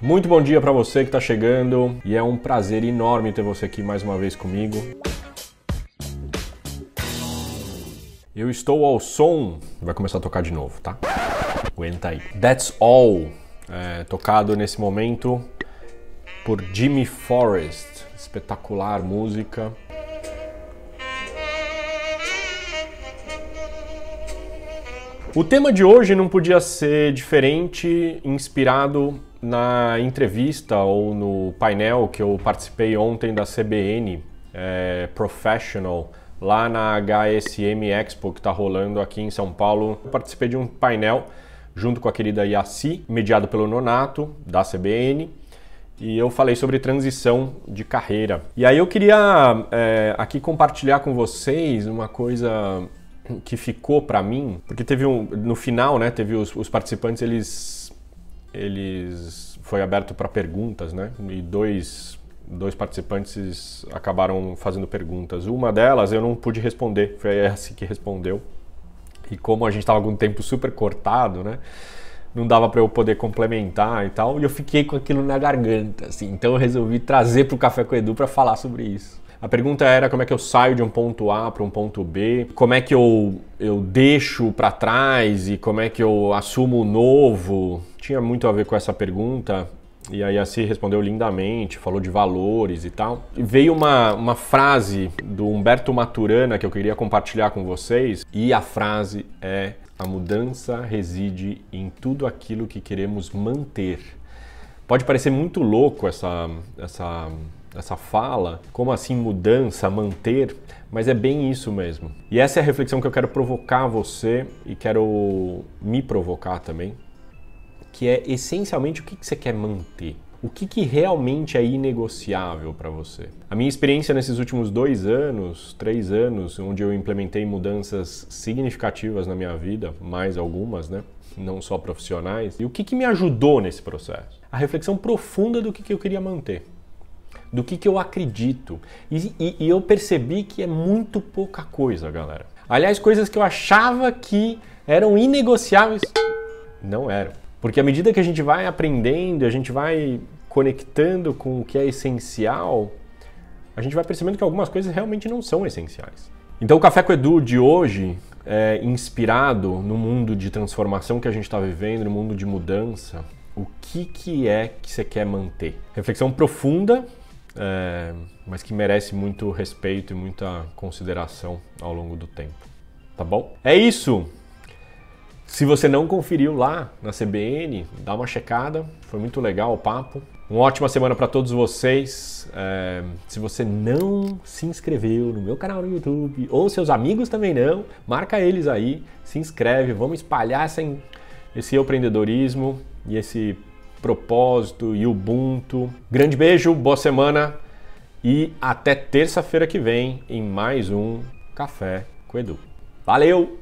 Muito bom dia para você que está chegando e é um prazer enorme ter você aqui mais uma vez comigo. Eu estou ao som, vai começar a tocar de novo, tá? Aguenta aí. That's All, é, tocado nesse momento por Jimmy Forrest, espetacular música. O tema de hoje não podia ser diferente, inspirado na entrevista ou no painel que eu participei ontem da CBN é, Professional, lá na HSM Expo que está rolando aqui em São Paulo. Eu participei de um painel junto com a querida Yassi, mediado pelo Nonato, da CBN, e eu falei sobre transição de carreira. E aí eu queria é, aqui compartilhar com vocês uma coisa que ficou para mim, porque teve um no final, né, teve os, os participantes eles eles foi aberto para perguntas, né? E dois dois participantes acabaram fazendo perguntas. Uma delas eu não pude responder, foi essa que respondeu. E como a gente estava com um tempo super cortado, né? Não dava para eu poder complementar e tal, e eu fiquei com aquilo na garganta, assim. Então eu resolvi trazer para o Café com o Edu para falar sobre isso. A pergunta era como é que eu saio de um ponto A para um ponto B, como é que eu, eu deixo para trás e como é que eu assumo o novo. Tinha muito a ver com essa pergunta. E aí a Si respondeu lindamente, falou de valores e tal. E veio uma, uma frase do Humberto Maturana que eu queria compartilhar com vocês. E a frase é: A mudança reside em tudo aquilo que queremos manter. Pode parecer muito louco essa, essa essa fala, como assim mudança, manter, mas é bem isso mesmo. E essa é a reflexão que eu quero provocar você e quero me provocar também, que é essencialmente o que, você quer manter. O que, que realmente é inegociável para você? A minha experiência nesses últimos dois anos, três anos, onde eu implementei mudanças significativas na minha vida, mais algumas, né? Não só profissionais. E o que, que me ajudou nesse processo? A reflexão profunda do que, que eu queria manter do que, que eu acredito. E, e, e eu percebi que é muito pouca coisa, galera. Aliás, coisas que eu achava que eram inegociáveis, não eram. Porque à medida que a gente vai aprendendo, a gente vai conectando com o que é essencial, a gente vai percebendo que algumas coisas realmente não são essenciais. Então o Café com Edu de hoje é inspirado no mundo de transformação que a gente está vivendo, no mundo de mudança. O que, que é que você quer manter? Reflexão profunda é, mas que merece muito respeito e muita consideração ao longo do tempo. Tá bom? É isso! Se você não conferiu lá na CBN, dá uma checada, foi muito legal o papo. Uma ótima semana para todos vocês. É, se você não se inscreveu no meu canal no YouTube, ou seus amigos também não, marca eles aí, se inscreve, vamos espalhar essa, esse empreendedorismo e esse propósito e Ubuntu. Grande beijo, boa semana e até terça-feira que vem em mais um Café com Edu. Valeu!